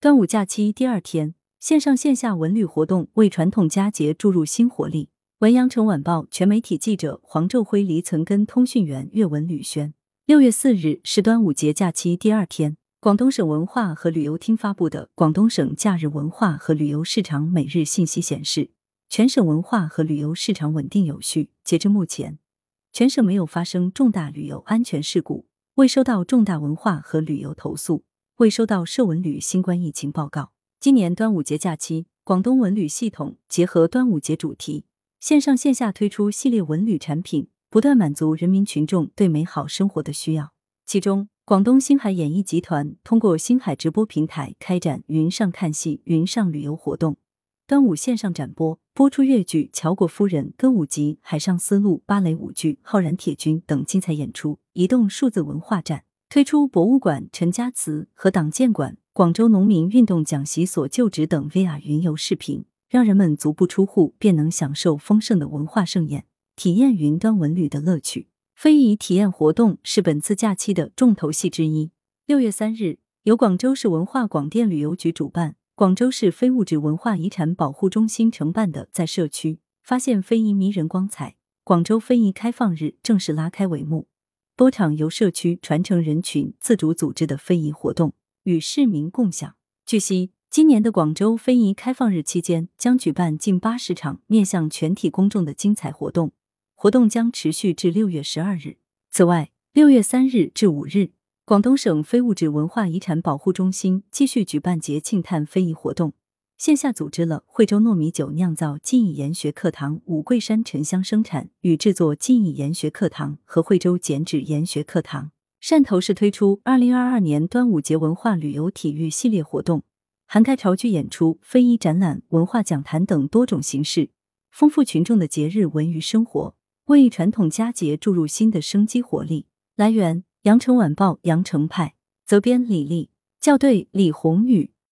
端午假期第二天，线上线下文旅活动为传统佳节注入新活力。文阳城晚报全媒体记者黄昼辉、黎存根，通讯员岳文吕轩。六月四日是端午节假期第二天，广东省文化和旅游厅发布的《广东省假日文化和旅游市场每日信息》显示，全省文化和旅游市场稳定有序。截至目前，全省没有发生重大旅游安全事故，未收到重大文化和旅游投诉。未收到涉文旅新冠疫情报告。今年端午节假期，广东文旅系统结合端午节主题，线上线下推出系列文旅产品，不断满足人民群众对美好生活的需要。其中，广东星海演艺集团通过星海直播平台开展“云上看戏，云上旅游”活动，端午线上展播，播出粤剧《乔国夫人》歌舞集《海上丝路》芭蕾舞剧《浩然铁军》等精彩演出。移动数字文化站。推出博物馆、陈家祠和党建馆、广州农民运动讲习所旧址等 VR 云游视频，让人们足不出户便能享受丰盛的文化盛宴，体验云端文旅的乐趣。非遗体验活动是本次假期的重头戏之一。六月三日，由广州市文化广电旅游局主办，广州市非物质文化遗产保护中心承办的“在社区发现非遗迷人光彩”广州非遗开放日正式拉开帷幕。多场由社区传承人群自主组织的非遗活动与市民共享。据悉，今年的广州非遗开放日期间将举办近八十场面向全体公众的精彩活动，活动将持续至六月十二日。此外，六月三日至五日，广东省非物质文化遗产保护中心继续举办节庆探非遗活动。线下组织了惠州糯米酒酿造技艺研学课堂、五桂山沉香生产与制作技艺研学课堂和惠州剪纸研学课堂。汕头市推出二零二二年端午节文化旅游体育系列活动，涵盖潮剧演出、非遗展览、文化讲坛等多种形式，丰富群众的节日文娱生活，为传统佳节注入新的生机活力。来源：羊城晚报羊城派，责编李丽，校对李红宇。